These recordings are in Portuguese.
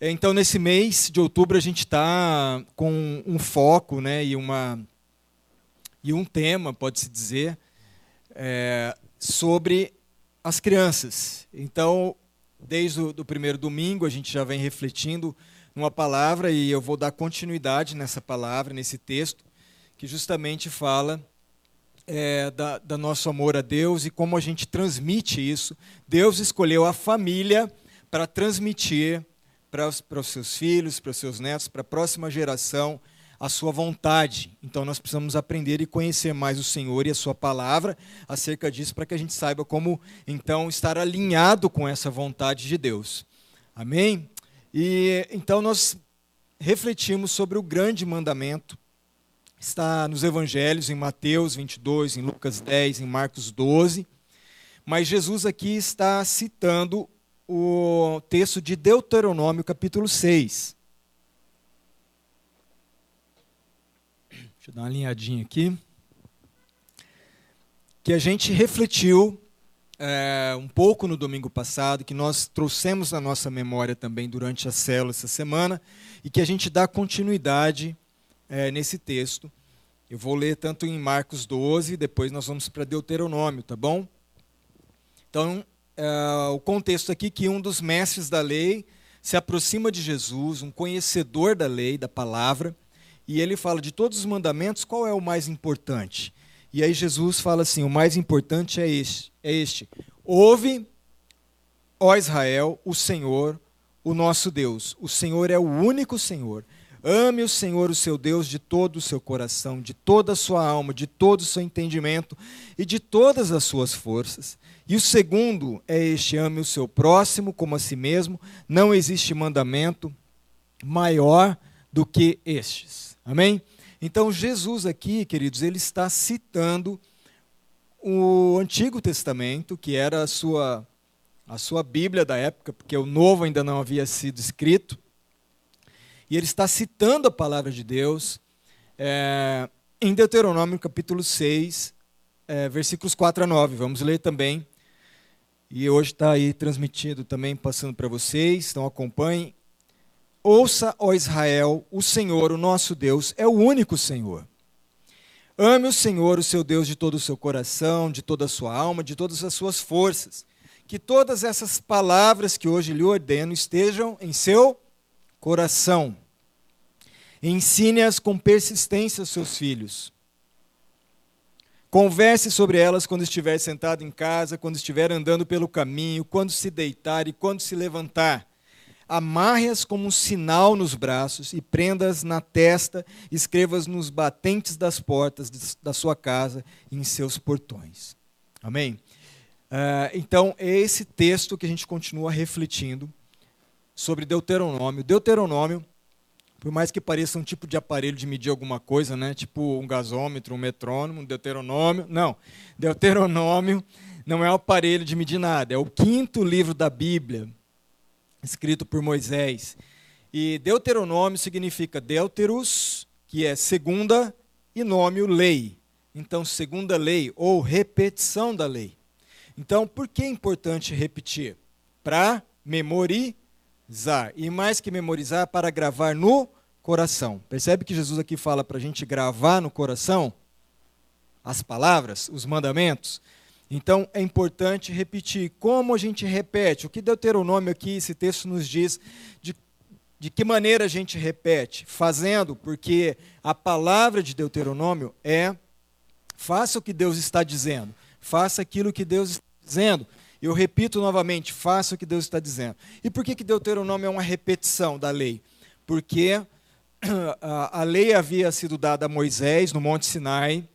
Então, nesse mês de outubro, a gente está com um foco né, e, uma, e um tema, pode-se dizer, é, sobre as crianças. Então, desde o do primeiro domingo, a gente já vem refletindo numa palavra e eu vou dar continuidade nessa palavra, nesse texto, que justamente fala é, da, da nosso amor a Deus e como a gente transmite isso. Deus escolheu a família para transmitir para os, para os seus filhos, para os seus netos, para a próxima geração, a sua vontade. Então nós precisamos aprender e conhecer mais o Senhor e a sua palavra acerca disso para que a gente saiba como então estar alinhado com essa vontade de Deus. Amém? E então nós refletimos sobre o grande mandamento. Está nos evangelhos em Mateus 22, em Lucas 10, em Marcos 12. Mas Jesus aqui está citando o texto de Deuteronômio, capítulo 6. Deixa eu dar uma alinhadinha aqui. Que a gente refletiu é, um pouco no domingo passado, que nós trouxemos na nossa memória também durante a célula essa semana, e que a gente dá continuidade é, nesse texto. Eu vou ler tanto em Marcos 12, depois nós vamos para Deuteronômio, tá bom? Então, uh, o contexto aqui que um dos mestres da lei se aproxima de Jesus, um conhecedor da lei, da palavra, e ele fala de todos os mandamentos, qual é o mais importante? E aí Jesus fala assim: o mais importante é este, é este. Ouve, ó Israel, o Senhor, o nosso Deus. O Senhor é o único Senhor. Ame o Senhor, o seu Deus, de todo o seu coração, de toda a sua alma, de todo o seu entendimento e de todas as suas forças. E o segundo é este: ame o seu próximo como a si mesmo. Não existe mandamento maior do que estes. Amém? Então, Jesus aqui, queridos, ele está citando o Antigo Testamento, que era a sua, a sua Bíblia da época, porque o Novo ainda não havia sido escrito. E ele está citando a palavra de Deus é, em Deuteronômio capítulo 6, é, versículos 4 a 9. Vamos ler também e hoje está aí transmitido também, passando para vocês, então acompanhem. Ouça, ó Israel, o Senhor, o nosso Deus, é o único Senhor. Ame o Senhor, o seu Deus, de todo o seu coração, de toda a sua alma, de todas as suas forças. Que todas essas palavras que hoje lhe ordeno estejam em seu coração. Ensine-as com persistência aos seus filhos Converse sobre elas quando estiver sentado em casa, quando estiver andando pelo caminho, quando se deitar e quando se levantar. Amarre-as como um sinal nos braços e prenda-as na testa, escreva-as nos batentes das portas da sua casa e em seus portões. Amém? Uh, então, é esse texto que a gente continua refletindo sobre Deuteronômio. Deuteronômio por mais que pareça um tipo de aparelho de medir alguma coisa, né? tipo um gasômetro, um metrônomo, um deuteronômio. Não, deuteronômio não é um aparelho de medir nada, é o quinto livro da Bíblia, escrito por Moisés. E deuteronômio significa deuteros, que é segunda, e nome, lei. Então, segunda lei, ou repetição da lei. Então, por que é importante repetir? Para memorizar memorizar. E mais que memorizar, para gravar no coração. Percebe que Jesus aqui fala para a gente gravar no coração as palavras, os mandamentos? Então é importante repetir. Como a gente repete? O que Deuteronômio aqui, esse texto nos diz de, de que maneira a gente repete? Fazendo, porque a palavra de Deuteronômio é faça o que Deus está dizendo, faça aquilo que Deus está dizendo. Eu repito novamente, faça o que Deus está dizendo. E por que, que Deuteronômio é uma repetição da lei? Porque a lei havia sido dada a Moisés no Monte Sinai,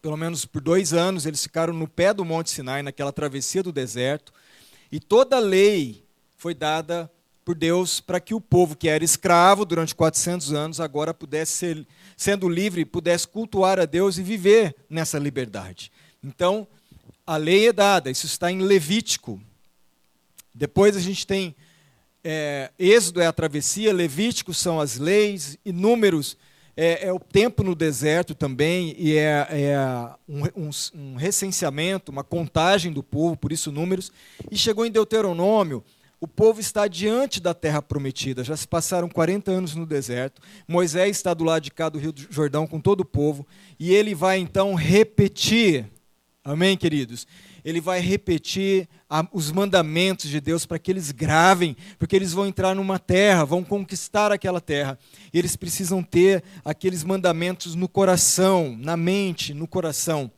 pelo menos por dois anos, eles ficaram no pé do Monte Sinai, naquela travessia do deserto, e toda a lei foi dada por Deus para que o povo que era escravo durante 400 anos agora pudesse ser, sendo livre, pudesse cultuar a Deus e viver nessa liberdade. Então, a lei é dada, isso está em Levítico. Depois a gente tem é, Êxodo é a travessia, Levítico são as leis, e Números é, é o tempo no deserto também, e é, é um, um, um, recenseamento, uma contagem do povo, por isso Números. E chegou em Deuteronômio, o povo está diante da terra prometida. Já se passaram 40 anos no deserto. Moisés está do lado de cá do Rio Jordão com todo o povo. E ele vai então repetir. Amém, queridos? Ele vai repetir a, os mandamentos de Deus para que eles gravem, porque eles vão entrar numa terra, vão conquistar aquela terra. Eles precisam ter aqueles mandamentos no coração, na mente, no coração.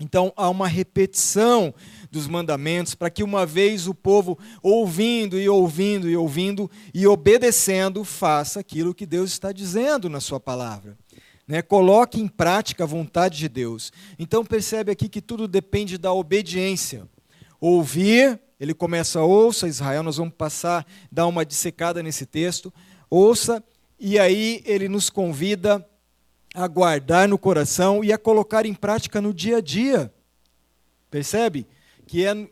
Então há uma repetição dos mandamentos para que uma vez o povo ouvindo e ouvindo e ouvindo e obedecendo faça aquilo que Deus está dizendo na sua palavra. Né? Coloque em prática a vontade de Deus. Então percebe aqui que tudo depende da obediência. Ouvir, ele começa ouça Israel, nós vamos passar dar uma dissecada nesse texto. Ouça e aí ele nos convida a guardar no coração e a colocar em prática no dia a dia. Percebe? Que é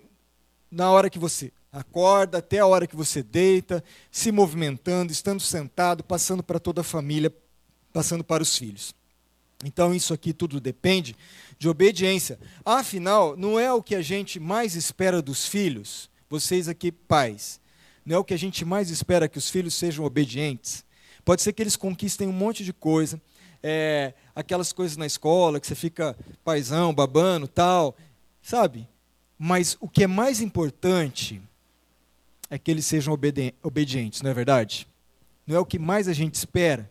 na hora que você acorda, até a hora que você deita, se movimentando, estando sentado, passando para toda a família, passando para os filhos. Então, isso aqui tudo depende de obediência. Afinal, não é o que a gente mais espera dos filhos, vocês aqui, pais, não é o que a gente mais espera que os filhos sejam obedientes. Pode ser que eles conquistem um monte de coisa, é, aquelas coisas na escola que você fica paisão, babando, tal, sabe? Mas o que é mais importante é que eles sejam obedi obedientes, não é verdade? Não é o que mais a gente espera.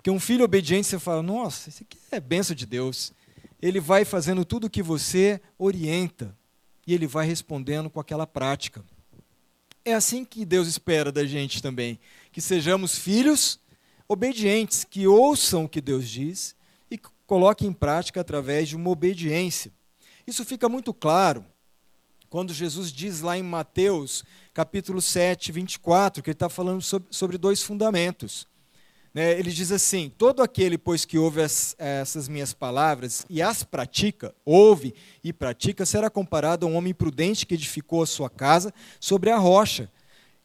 Porque um filho obediente, você fala, nossa, isso aqui é benção de Deus. Ele vai fazendo tudo o que você orienta e ele vai respondendo com aquela prática. É assim que Deus espera da gente também, que sejamos filhos obedientes, que ouçam o que Deus diz e coloquem em prática através de uma obediência. Isso fica muito claro quando Jesus diz lá em Mateus, capítulo 7, 24, que ele está falando sobre, sobre dois fundamentos. Né? Ele diz assim: Todo aquele, pois, que ouve as, essas minhas palavras e as pratica, ouve e pratica, será comparado a um homem prudente que edificou a sua casa sobre a rocha.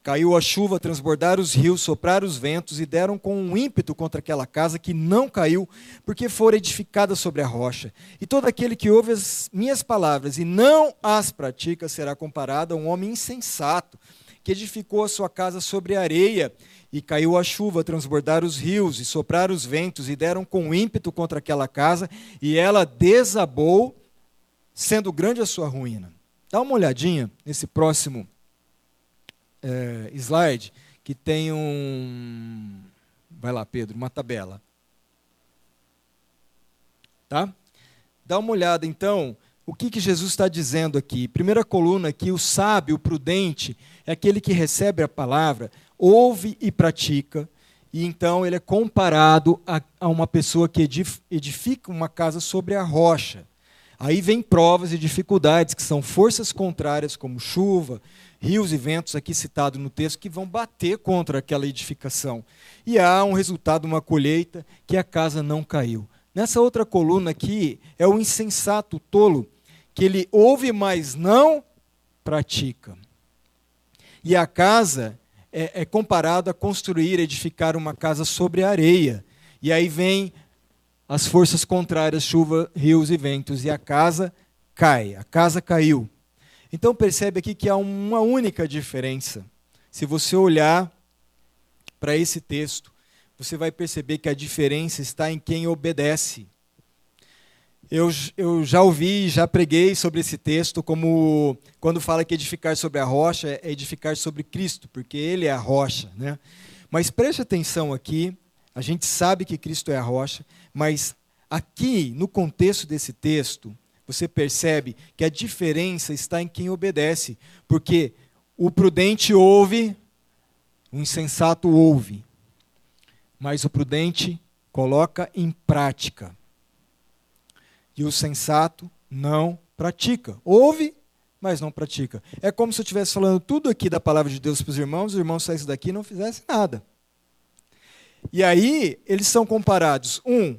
Caiu a chuva, transbordaram os rios, sopraram os ventos e deram com um ímpeto contra aquela casa que não caiu, porque fora edificada sobre a rocha. E todo aquele que ouve as minhas palavras e não as pratica será comparado a um homem insensato, que edificou a sua casa sobre areia. E caiu a chuva, transbordaram os rios e sopraram os ventos e deram com ímpeto contra aquela casa, e ela desabou, sendo grande a sua ruína. Dá uma olhadinha nesse próximo é, slide que tem um. Vai lá, Pedro, uma tabela. Tá? Dá uma olhada, então, o que, que Jesus está dizendo aqui. Primeira coluna aqui, o sábio, o prudente, é aquele que recebe a palavra, ouve e pratica, e então ele é comparado a, a uma pessoa que edifica uma casa sobre a rocha. Aí vem provas e dificuldades, que são forças contrárias, como chuva, rios e ventos, aqui citado no texto, que vão bater contra aquela edificação. E há um resultado, uma colheita, que a casa não caiu. Nessa outra coluna aqui, é o insensato, o tolo, que ele ouve, mas não pratica. E a casa é, é comparado a construir, edificar uma casa sobre a areia. E aí vem as forças contrárias, chuva, rios e ventos, e a casa cai. A casa caiu. Então percebe aqui que há uma única diferença. Se você olhar para esse texto, você vai perceber que a diferença está em quem obedece. Eu, eu já ouvi, já preguei sobre esse texto, como quando fala que edificar sobre a rocha é edificar sobre Cristo, porque Ele é a rocha. Né? Mas preste atenção aqui, a gente sabe que Cristo é a rocha, mas aqui, no contexto desse texto, você percebe que a diferença está em quem obedece, porque o prudente ouve, o insensato ouve, mas o prudente coloca em prática. E o sensato não pratica. Ouve, mas não pratica. É como se eu estivesse falando tudo aqui da palavra de Deus para os irmãos, os irmãos saíssem daqui e não fizessem nada. E aí, eles são comparados. Um,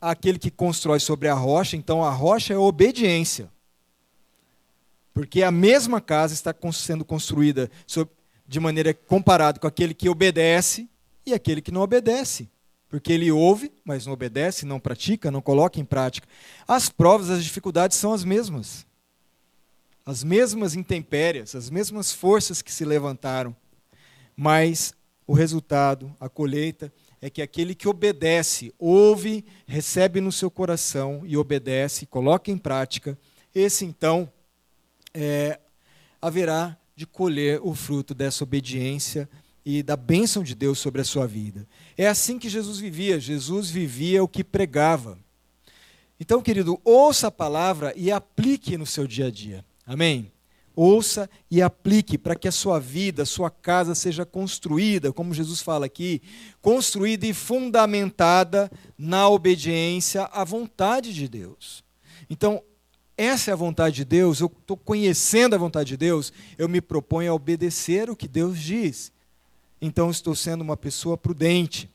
aquele que constrói sobre a rocha, então a rocha é obediência. Porque a mesma casa está sendo construída de maneira comparada com aquele que obedece e aquele que não obedece. Porque ele ouve, mas não obedece, não pratica, não coloca em prática. As provas, as dificuldades são as mesmas. as mesmas intempérias, as mesmas forças que se levantaram, mas o resultado, a colheita, é que aquele que obedece, ouve, recebe no seu coração e obedece, coloca em prática, esse então é, haverá de colher o fruto dessa obediência e da bênção de Deus sobre a sua vida. É assim que Jesus vivia. Jesus vivia o que pregava. Então, querido, ouça a palavra e aplique no seu dia a dia. Amém? Ouça e aplique para que a sua vida, a sua casa seja construída, como Jesus fala aqui, construída e fundamentada na obediência à vontade de Deus. Então, essa é a vontade de Deus, eu estou conhecendo a vontade de Deus, eu me proponho a obedecer o que Deus diz. Então, estou sendo uma pessoa prudente.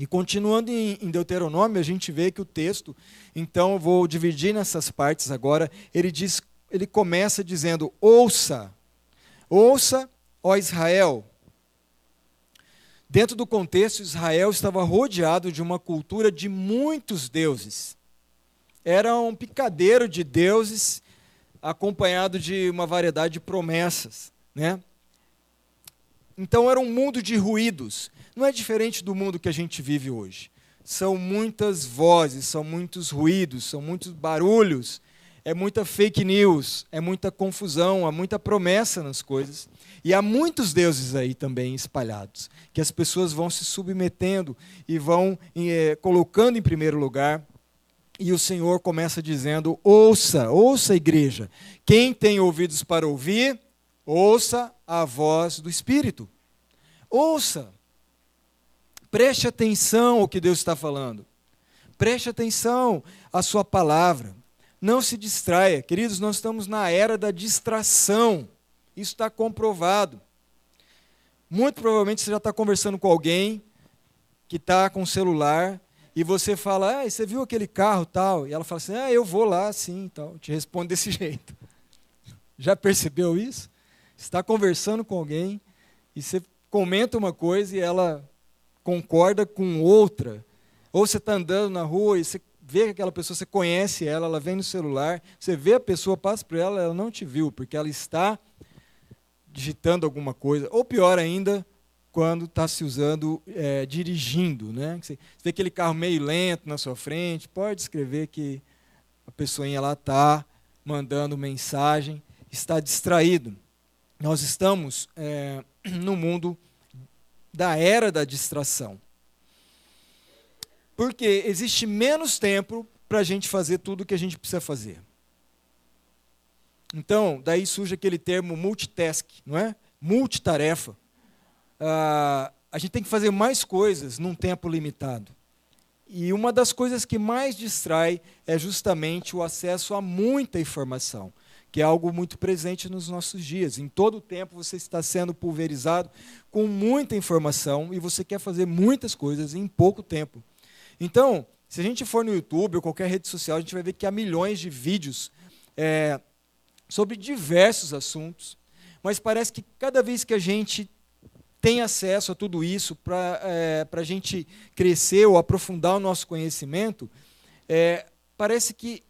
E continuando em, Deuteronômio, a gente vê que o texto, então eu vou dividir nessas partes agora, ele diz ele começa dizendo: Ouça, ouça, ó Israel. Dentro do contexto, Israel estava rodeado de uma cultura de muitos deuses. Era um picadeiro de deuses, acompanhado de uma variedade de promessas. Né? Então era um mundo de ruídos. Não é diferente do mundo que a gente vive hoje. São muitas vozes, são muitos ruídos, são muitos barulhos é muita fake news, é muita confusão, há muita promessa nas coisas. E há muitos deuses aí também espalhados, que as pessoas vão se submetendo e vão é, colocando em primeiro lugar. E o Senhor começa dizendo: ouça, ouça, igreja. Quem tem ouvidos para ouvir, ouça a voz do Espírito. Ouça. Preste atenção ao que Deus está falando. Preste atenção à sua palavra. Não se distraia. Queridos, nós estamos na era da distração. Isso está comprovado. Muito provavelmente você já está conversando com alguém que está com o celular e você fala, ah, você viu aquele carro tal? E ela fala assim, ah, eu vou lá sim, tal. Te responde desse jeito. Já percebeu isso? Está conversando com alguém e você comenta uma coisa e ela concorda com outra. Ou você está andando na rua e você vê aquela pessoa, você conhece ela, ela vem no celular, você vê a pessoa, passa por ela, ela não te viu, porque ela está digitando alguma coisa. Ou pior ainda, quando está se usando é, dirigindo. Né? Você vê aquele carro meio lento na sua frente, pode escrever que a pessoinha está mandando mensagem, está distraído. Nós estamos é, no mundo da era da distração. Porque existe menos tempo para a gente fazer tudo o que a gente precisa fazer. Então, daí surge aquele termo multitask, não é? Multitarefa. Ah, a gente tem que fazer mais coisas num tempo limitado. E uma das coisas que mais distrai é justamente o acesso a muita informação, que é algo muito presente nos nossos dias. Em todo o tempo você está sendo pulverizado com muita informação e você quer fazer muitas coisas em pouco tempo. Então, se a gente for no YouTube ou qualquer rede social, a gente vai ver que há milhões de vídeos é, sobre diversos assuntos, mas parece que cada vez que a gente tem acesso a tudo isso para é, a gente crescer ou aprofundar o nosso conhecimento, é, parece que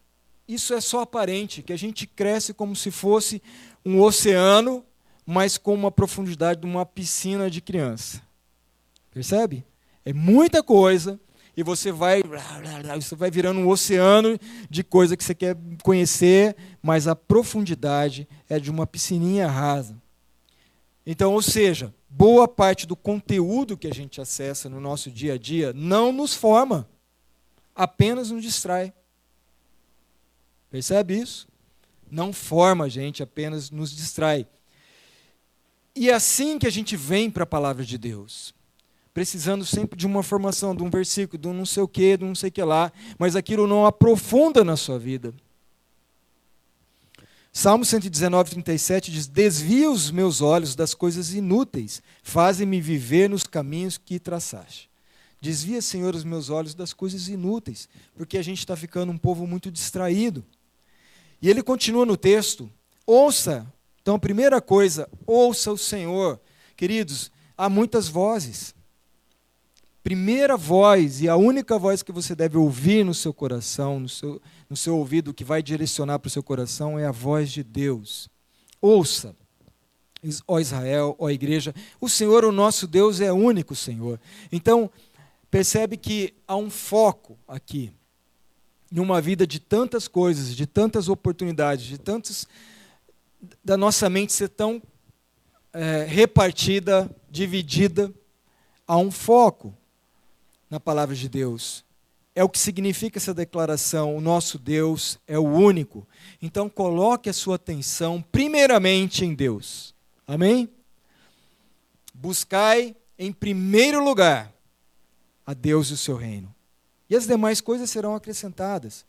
isso é só aparente, que a gente cresce como se fosse um oceano, mas com uma profundidade de uma piscina de criança. Percebe? É muita coisa, e você vai, você vai virando um oceano de coisa que você quer conhecer, mas a profundidade é de uma piscininha rasa. Então, ou seja, boa parte do conteúdo que a gente acessa no nosso dia a dia não nos forma, apenas nos distrai. Percebe isso? Não forma a gente, apenas nos distrai. E é assim que a gente vem para a palavra de Deus precisando sempre de uma formação, de um versículo, de um não sei o que, de um não sei o que lá, mas aquilo não aprofunda na sua vida. Salmo 119, 37 diz: Desvia os meus olhos das coisas inúteis, fazem-me viver nos caminhos que traçaste. Desvia, Senhor, os meus olhos das coisas inúteis, porque a gente está ficando um povo muito distraído. E ele continua no texto: ouça. Então, primeira coisa, ouça o Senhor. Queridos, há muitas vozes. primeira voz e a única voz que você deve ouvir no seu coração, no seu, no seu ouvido, que vai direcionar para o seu coração, é a voz de Deus. Ouça, ó Israel, ó igreja, o Senhor, o nosso Deus, é único, Senhor. Então, percebe que há um foco aqui, numa vida de tantas coisas, de tantas oportunidades, de tantos. da nossa mente ser tão é, repartida, dividida, há um foco na palavra de Deus. É o que significa essa declaração: o nosso Deus é o único. Então, coloque a sua atenção primeiramente em Deus. Amém? Buscai em primeiro lugar a Deus e o seu reino. E as demais coisas serão acrescentadas.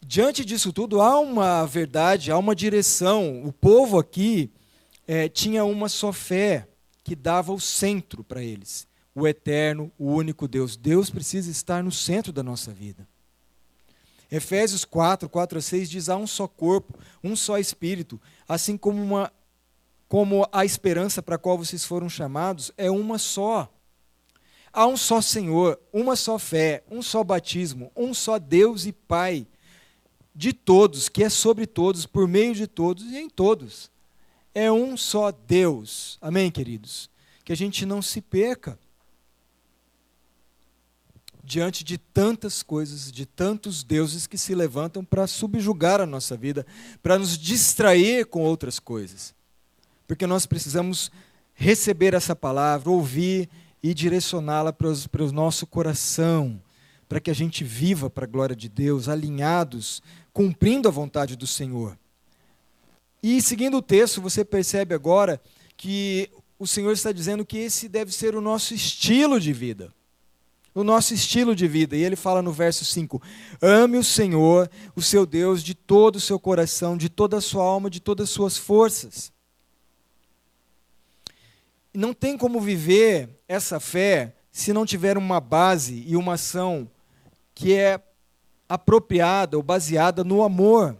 Diante disso tudo, há uma verdade, há uma direção. O povo aqui é, tinha uma só fé que dava o centro para eles o eterno, o único Deus. Deus precisa estar no centro da nossa vida. Efésios 4, 4 a 6 diz: há um só corpo, um só espírito, assim como, uma, como a esperança para a qual vocês foram chamados é uma só. Há um só Senhor, uma só fé, um só batismo, um só Deus e Pai de todos, que é sobre todos, por meio de todos e em todos. É um só Deus. Amém, queridos? Que a gente não se perca diante de tantas coisas, de tantos deuses que se levantam para subjugar a nossa vida, para nos distrair com outras coisas. Porque nós precisamos receber essa palavra, ouvir e direcioná-la para, o nosso coração, para que a gente viva para a glória de Deus, alinhados, cumprindo a vontade do Senhor. E seguindo o texto, você percebe agora que o Senhor está dizendo que esse deve ser o nosso estilo de vida no nosso estilo de vida. E ele fala no verso 5: Ame o Senhor, o seu Deus, de todo o seu coração, de toda a sua alma, de todas as suas forças. Não tem como viver essa fé se não tiver uma base e uma ação que é apropriada ou baseada no amor.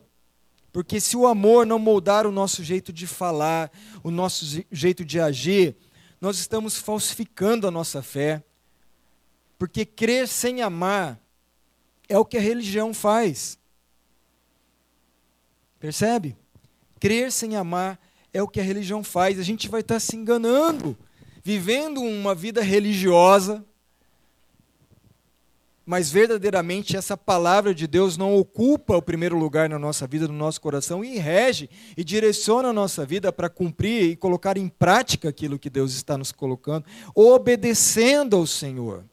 Porque se o amor não moldar o nosso jeito de falar, o nosso jeito de agir, nós estamos falsificando a nossa fé porque crer sem amar é o que a religião faz. Percebe? Crer sem amar é o que a religião faz. A gente vai estar se enganando, vivendo uma vida religiosa, mas verdadeiramente essa palavra de Deus não ocupa o primeiro lugar na nossa vida, no nosso coração, e rege e direciona a nossa vida para cumprir e colocar em prática aquilo que Deus está nos colocando, obedecendo ao Senhor.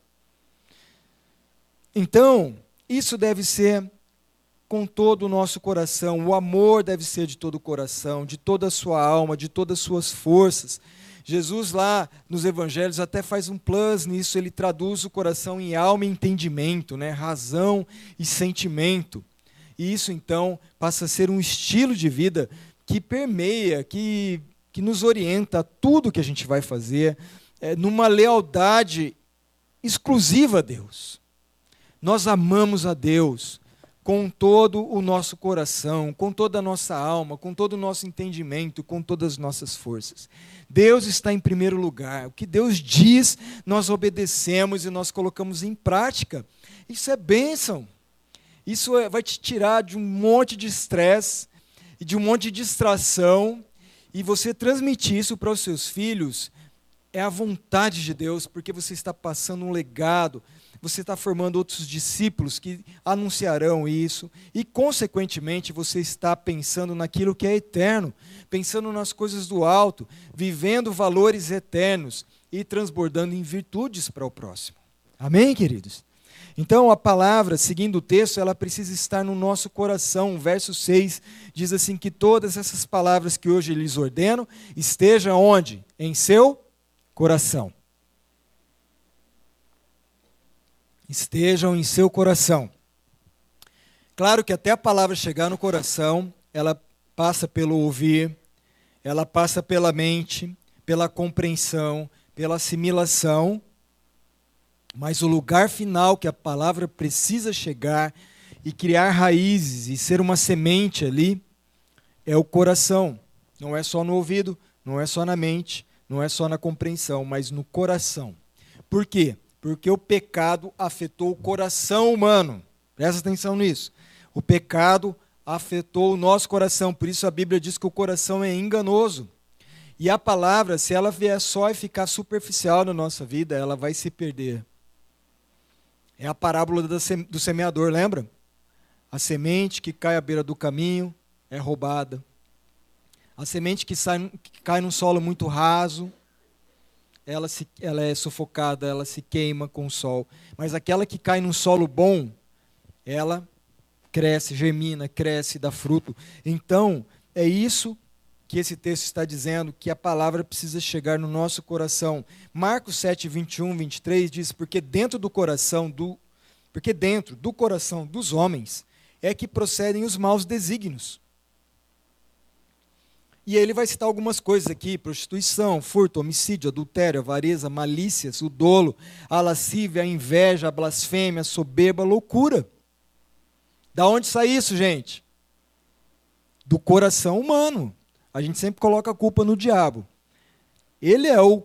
Então, isso deve ser com todo o nosso coração. O amor deve ser de todo o coração, de toda a sua alma, de todas as suas forças. Jesus, lá nos evangelhos, até faz um plus nisso, ele traduz o coração em alma e entendimento, né? razão e sentimento. E isso, então, passa a ser um estilo de vida que permeia, que, que nos orienta a tudo que a gente vai fazer, é, numa lealdade exclusiva a Deus. Nós amamos a Deus com todo o nosso coração, com toda a nossa alma, com todo o nosso entendimento, com todas as nossas forças. Deus está em primeiro lugar. O que Deus diz, nós obedecemos e nós colocamos em prática. Isso é bênção. Isso é, vai te tirar de um monte de estresse e de um monte de distração. E você transmitir isso para os seus filhos é a vontade de Deus, porque você está passando um legado você está formando outros discípulos que anunciarão isso, e, consequentemente, você está pensando naquilo que é eterno, pensando nas coisas do alto, vivendo valores eternos e transbordando em virtudes para o próximo. Amém, queridos? Então, a palavra, seguindo o texto, ela precisa estar no nosso coração. O verso 6 diz assim: que todas essas palavras que hoje lhes ordeno estejam onde? Em seu coração. Estejam em seu coração. Claro que até a palavra chegar no coração, ela passa pelo ouvir, ela passa pela mente, pela compreensão, pela assimilação, mas o lugar final que a palavra precisa chegar e criar raízes e ser uma semente ali é o coração. Não é só no ouvido, não é só na mente, não é só na compreensão, mas no coração. Por quê? Porque o pecado afetou o coração humano. Presta atenção nisso. O pecado afetou o nosso coração, por isso a Bíblia diz que o coração é enganoso. E a palavra, se ela vier só e ficar superficial na nossa vida, ela vai se perder. É a parábola do semeador, lembra? A semente que cai à beira do caminho é roubada. A semente que, sai, que cai num solo muito raso, ela, se, ela é sufocada, ela se queima com o sol. Mas aquela que cai num solo bom, ela cresce, germina, cresce, dá fruto. Então, é isso que esse texto está dizendo, que a palavra precisa chegar no nosso coração. Marcos 7, 21, 23 diz: Porque dentro do coração do. Porque dentro do coração dos homens é que procedem os maus desígnios. E ele vai citar algumas coisas aqui: prostituição, furto, homicídio, adultério, avareza, malícias, o dolo, a lascívia, a inveja, a blasfêmia, a soberba, a loucura. Da onde sai isso, gente? Do coração humano. A gente sempre coloca a culpa no diabo. Ele é o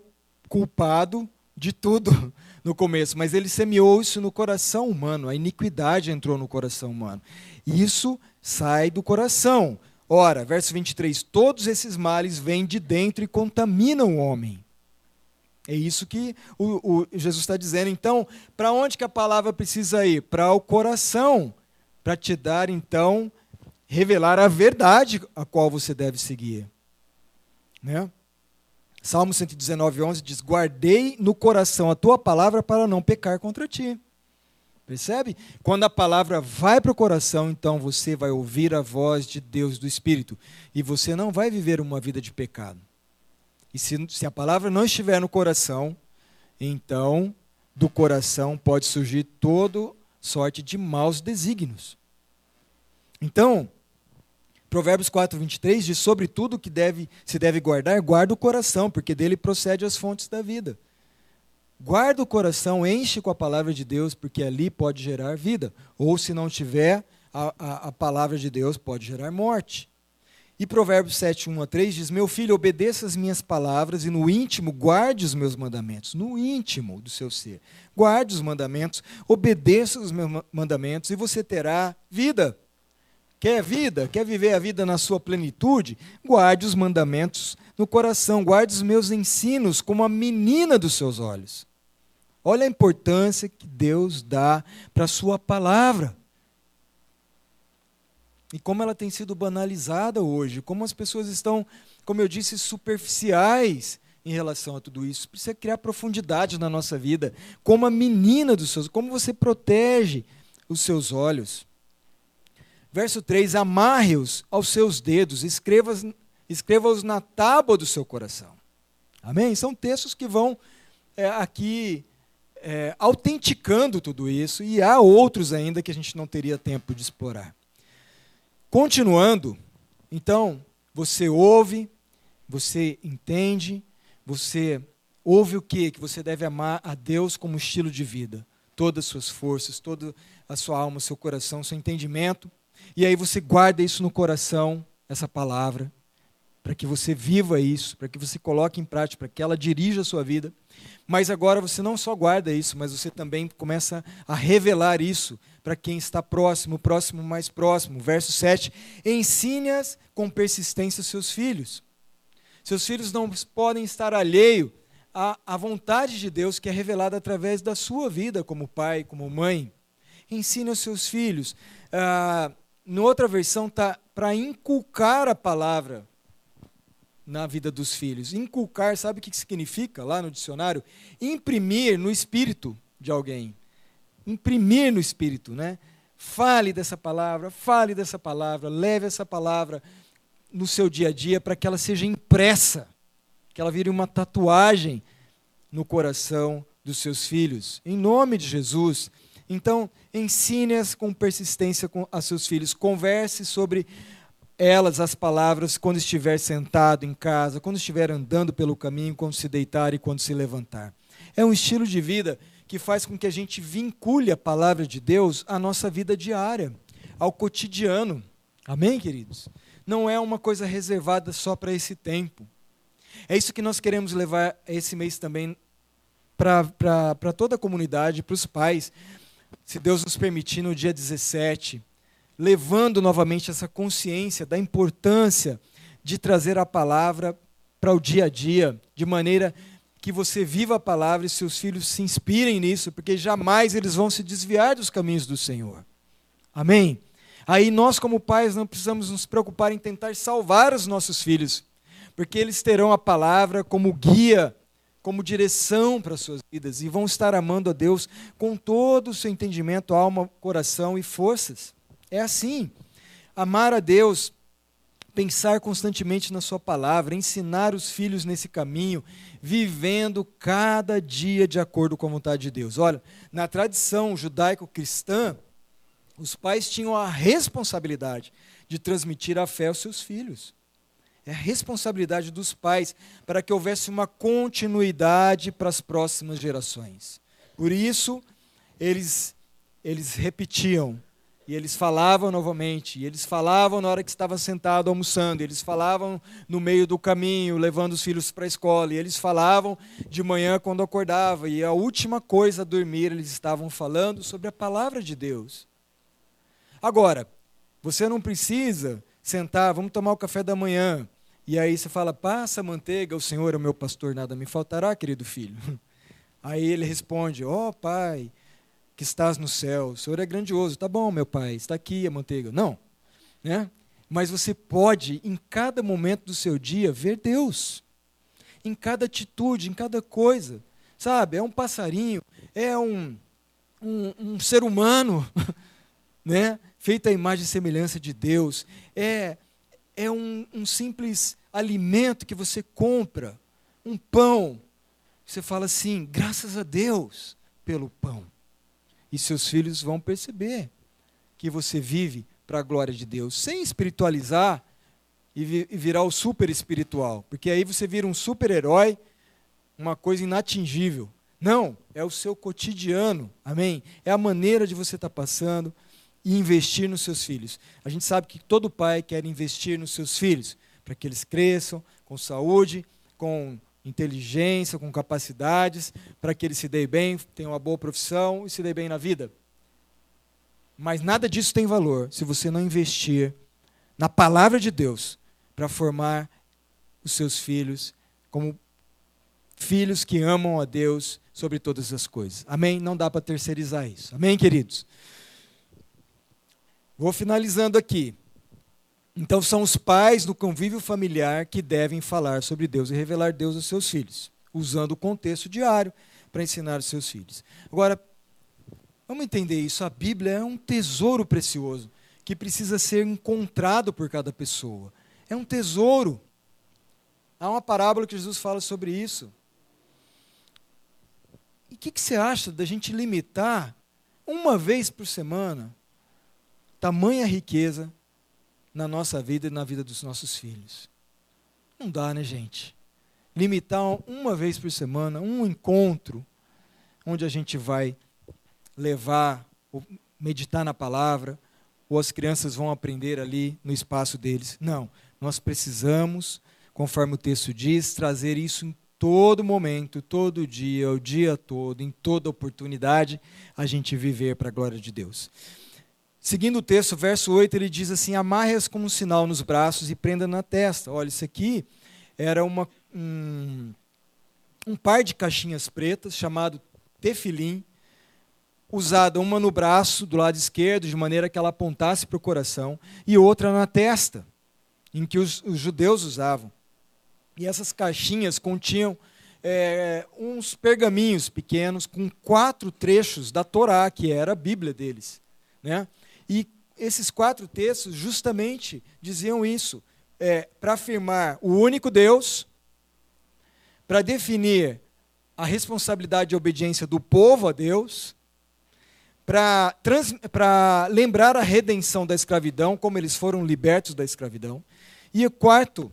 culpado de tudo no começo, mas ele semeou isso no coração humano. A iniquidade entrou no coração humano. Isso sai do coração. Ora, verso 23: Todos esses males vêm de dentro e contaminam o homem. É isso que o, o Jesus está dizendo. Então, para onde que a palavra precisa ir? Para o coração para te dar, então, revelar a verdade a qual você deve seguir. Né? Salmo 119, 11 diz: Guardei no coração a tua palavra para não pecar contra ti. Percebe? Quando a palavra vai para o coração, então você vai ouvir a voz de Deus do Espírito. E você não vai viver uma vida de pecado. E se, se a palavra não estiver no coração, então do coração pode surgir todo sorte de maus desígnios. Então, Provérbios 4, 23 diz: Sobre tudo que deve, se deve guardar, guarda o coração, porque dele procede as fontes da vida. Guarda o coração, enche com a palavra de Deus, porque ali pode gerar vida. Ou se não tiver, a, a, a palavra de Deus pode gerar morte. E Provérbios 7, 1 a 3 diz: Meu filho, obedeça as minhas palavras e no íntimo guarde os meus mandamentos. No íntimo do seu ser. Guarde os mandamentos, obedeça os meus mandamentos e você terá vida. Quer vida? Quer viver a vida na sua plenitude? Guarde os mandamentos no coração, guarde os meus ensinos como a menina dos seus olhos. Olha a importância que Deus dá para a sua palavra. E como ela tem sido banalizada hoje, como as pessoas estão, como eu disse, superficiais em relação a tudo isso. Precisa criar profundidade na nossa vida, como a menina dos seus, como você protege os seus olhos. Verso 3: Amarre-os aos seus dedos, escreva-os escreva na tábua do seu coração. Amém? São textos que vão é, aqui é, autenticando tudo isso, e há outros ainda que a gente não teria tempo de explorar. Continuando, então, você ouve, você entende, você ouve o quê? Que você deve amar a Deus como estilo de vida. Todas as suas forças, toda a sua alma, seu coração, seu entendimento. E aí você guarda isso no coração, essa palavra, para que você viva isso, para que você coloque em prática, para que ela dirija a sua vida. Mas agora você não só guarda isso, mas você também começa a revelar isso para quem está próximo, próximo mais próximo. Verso 7: Ensine-as com persistência seus filhos. Seus filhos não podem estar alheio à, à vontade de Deus que é revelada através da sua vida como pai, como mãe. Ensine aos seus filhos. Ah, outra versão está para inculcar a palavra na vida dos filhos. Inculcar, sabe o que significa lá no dicionário? Imprimir no espírito de alguém imprimir no espírito, né? Fale dessa palavra, fale dessa palavra, leve essa palavra no seu dia a dia para que ela seja impressa, que ela vire uma tatuagem no coração dos seus filhos. Em nome de Jesus. Então, ensine-as com persistência com, a seus filhos. Converse sobre elas, as palavras, quando estiver sentado em casa, quando estiver andando pelo caminho, quando se deitar e quando se levantar. É um estilo de vida que faz com que a gente vincule a palavra de Deus à nossa vida diária, ao cotidiano. Amém, queridos? Não é uma coisa reservada só para esse tempo. É isso que nós queremos levar esse mês também para toda a comunidade, para os pais, se Deus nos permitir, no dia 17, levando novamente essa consciência da importância de trazer a palavra para o dia a dia, de maneira que você viva a palavra e seus filhos se inspirem nisso, porque jamais eles vão se desviar dos caminhos do Senhor. Amém? Aí nós, como pais, não precisamos nos preocupar em tentar salvar os nossos filhos, porque eles terão a palavra como guia, como direção para as suas vidas e vão estar amando a Deus com todo o seu entendimento, alma, coração e forças. É assim. Amar a Deus pensar constantemente na Sua palavra, ensinar os filhos nesse caminho, vivendo cada dia de acordo com a vontade de Deus. Olha, na tradição judaico-cristã, os pais tinham a responsabilidade de transmitir a fé aos seus filhos. É a responsabilidade dos pais para que houvesse uma continuidade para as próximas gerações. Por isso, eles, eles repetiam e eles falavam novamente, e eles falavam na hora que estava sentado almoçando, eles falavam no meio do caminho, levando os filhos para a escola, e eles falavam de manhã quando acordava, e a última coisa a dormir, eles estavam falando sobre a palavra de Deus. Agora, você não precisa sentar, vamos tomar o café da manhã, e aí você fala, passa manteiga, o Senhor é o meu pastor, nada me faltará, querido filho. Aí ele responde, ó oh, pai, que estás no céu. O Senhor é grandioso. Tá bom, meu pai, está aqui a manteiga. Não. Né? Mas você pode, em cada momento do seu dia, ver Deus. Em cada atitude, em cada coisa. Sabe? É um passarinho, é um, um, um ser humano, né? feito à imagem e semelhança de Deus. É, é um, um simples alimento que você compra, um pão. Você fala assim: graças a Deus pelo pão. E seus filhos vão perceber que você vive para a glória de Deus, sem espiritualizar e virar o super espiritual, porque aí você vira um super-herói, uma coisa inatingível. Não, é o seu cotidiano, amém? É a maneira de você estar tá passando e investir nos seus filhos. A gente sabe que todo pai quer investir nos seus filhos, para que eles cresçam com saúde, com inteligência, com capacidades, para que ele se dê bem, tenha uma boa profissão e se dê bem na vida. Mas nada disso tem valor se você não investir na palavra de Deus para formar os seus filhos como filhos que amam a Deus sobre todas as coisas. Amém? Não dá para terceirizar isso. Amém, queridos? Vou finalizando aqui. Então, são os pais do convívio familiar que devem falar sobre Deus e revelar Deus aos seus filhos, usando o contexto diário para ensinar os seus filhos. Agora, vamos entender isso. A Bíblia é um tesouro precioso que precisa ser encontrado por cada pessoa. É um tesouro. Há uma parábola que Jesus fala sobre isso. E o que, que você acha da gente limitar uma vez por semana tamanha riqueza na nossa vida e na vida dos nossos filhos. Não dá, né, gente? Limitar uma vez por semana, um encontro, onde a gente vai levar, ou meditar na palavra, ou as crianças vão aprender ali no espaço deles. Não, nós precisamos, conforme o texto diz, trazer isso em todo momento, todo dia, o dia todo, em toda oportunidade, a gente viver para a glória de Deus. Seguindo o texto, verso 8, ele diz assim: amarre-as como um sinal nos braços e prenda na testa. Olha, isso aqui era uma, um, um par de caixinhas pretas chamado tefilim, usada uma no braço do lado esquerdo, de maneira que ela apontasse para o coração, e outra na testa, em que os, os judeus usavam. E essas caixinhas continham é, uns pergaminhos pequenos com quatro trechos da Torá, que era a Bíblia deles. Né? E esses quatro textos justamente diziam isso, é, para afirmar o único Deus, para definir a responsabilidade de obediência do povo a Deus, para lembrar a redenção da escravidão, como eles foram libertos da escravidão. E o quarto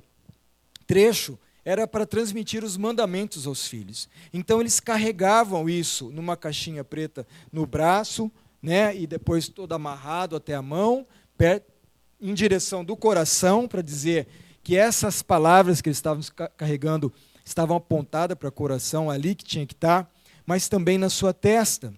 trecho era para transmitir os mandamentos aos filhos. Então eles carregavam isso numa caixinha preta no braço, né? e depois todo amarrado até a mão, em direção do coração, para dizer que essas palavras que eles estavam carregando estavam apontadas para o coração ali que tinha que estar, mas também na sua testa,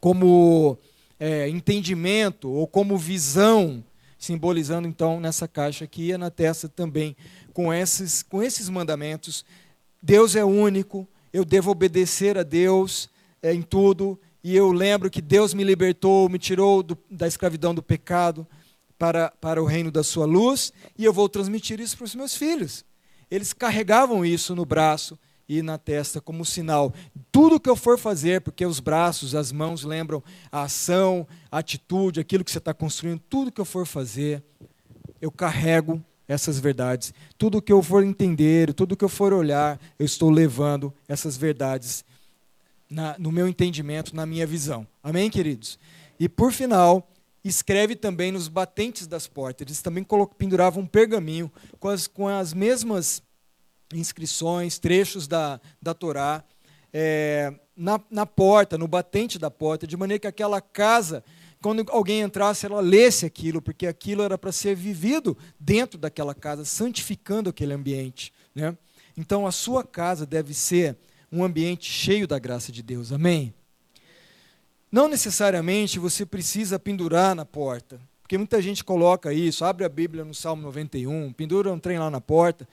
como é, entendimento ou como visão, simbolizando então nessa caixa aqui e na testa também, com esses, com esses mandamentos. Deus é único, eu devo obedecer a Deus é, em tudo, e eu lembro que Deus me libertou, me tirou do, da escravidão do pecado para, para o reino da sua luz, e eu vou transmitir isso para os meus filhos. Eles carregavam isso no braço e na testa como sinal. Tudo que eu for fazer, porque os braços, as mãos lembram a ação, a atitude, aquilo que você está construindo, tudo que eu for fazer, eu carrego essas verdades. Tudo que eu for entender, tudo que eu for olhar, eu estou levando essas verdades na, no meu entendimento, na minha visão. Amém, queridos? E por final, escreve também nos batentes das portas. Eles também penduravam um pergaminho com as, com as mesmas inscrições, trechos da, da Torá, é, na, na porta, no batente da porta, de maneira que aquela casa, quando alguém entrasse, ela lesse aquilo, porque aquilo era para ser vivido dentro daquela casa, santificando aquele ambiente. Né? Então, a sua casa deve ser um ambiente cheio da graça de Deus. Amém? Não necessariamente você precisa pendurar na porta, porque muita gente coloca isso, abre a Bíblia no Salmo 91, pendura um trem lá na porta,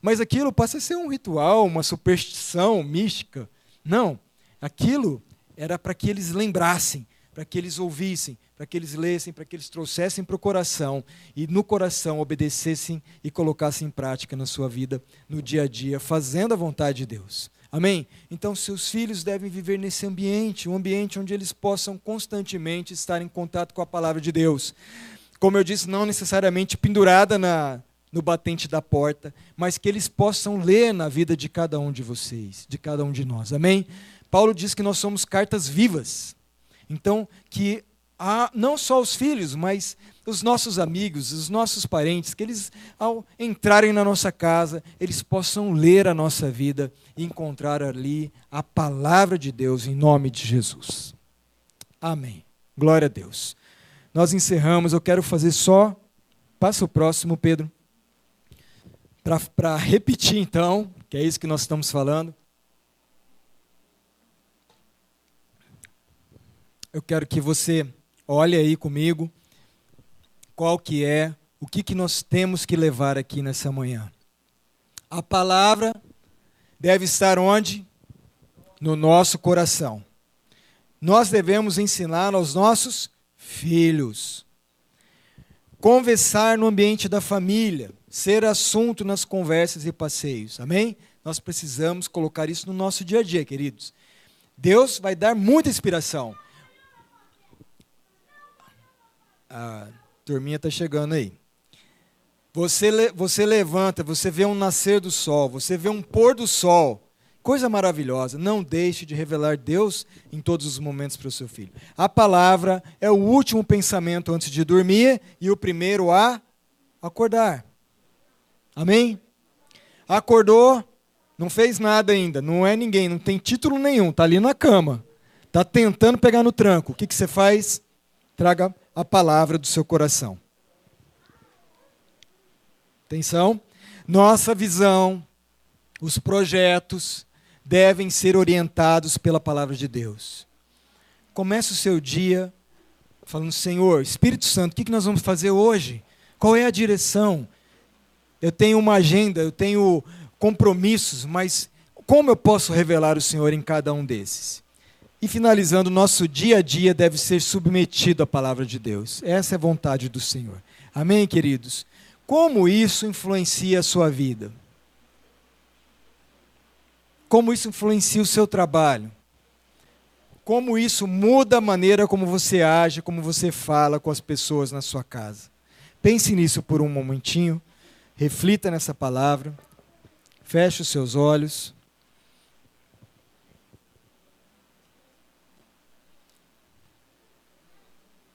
mas aquilo passa a ser um ritual, uma superstição mística. Não, aquilo era para que eles lembrassem, para que eles ouvissem, para que eles lessem, para que eles trouxessem para o coração e no coração obedecessem e colocassem em prática na sua vida, no dia a dia, fazendo a vontade de Deus. Amém? Então, seus filhos devem viver nesse ambiente, um ambiente onde eles possam constantemente estar em contato com a palavra de Deus. Como eu disse, não necessariamente pendurada na, no batente da porta, mas que eles possam ler na vida de cada um de vocês, de cada um de nós. Amém? Paulo diz que nós somos cartas vivas. Então, que há não só os filhos, mas os nossos amigos, os nossos parentes, que eles, ao entrarem na nossa casa, eles possam ler a nossa vida e encontrar ali a palavra de Deus em nome de Jesus. Amém. Glória a Deus. Nós encerramos, eu quero fazer só. Passa o próximo, Pedro. Para repetir, então, que é isso que nós estamos falando. Eu quero que você olhe aí comigo qual que é, o que, que nós temos que levar aqui nessa manhã. A palavra deve estar onde? No nosso coração. Nós devemos ensinar aos nossos filhos. Conversar no ambiente da família, ser assunto nas conversas e passeios. Amém? Nós precisamos colocar isso no nosso dia a dia, queridos. Deus vai dar muita inspiração. Ah, turminha está chegando aí. Você, você levanta, você vê um nascer do sol, você vê um pôr do sol. Coisa maravilhosa. Não deixe de revelar Deus em todos os momentos para o seu filho. A palavra é o último pensamento antes de dormir e o primeiro a acordar. Amém? Acordou, não fez nada ainda, não é ninguém, não tem título nenhum, está ali na cama. Está tentando pegar no tranco. O que, que você faz? Traga a palavra do seu coração. Atenção. Nossa visão, os projetos devem ser orientados pela palavra de Deus. Comece o seu dia falando: Senhor, Espírito Santo, o que nós vamos fazer hoje? Qual é a direção? Eu tenho uma agenda, eu tenho compromissos, mas como eu posso revelar o Senhor em cada um desses? E finalizando, nosso dia a dia deve ser submetido à palavra de Deus. Essa é a vontade do Senhor. Amém, queridos? Como isso influencia a sua vida? Como isso influencia o seu trabalho? Como isso muda a maneira como você age, como você fala com as pessoas na sua casa? Pense nisso por um momentinho, reflita nessa palavra, feche os seus olhos.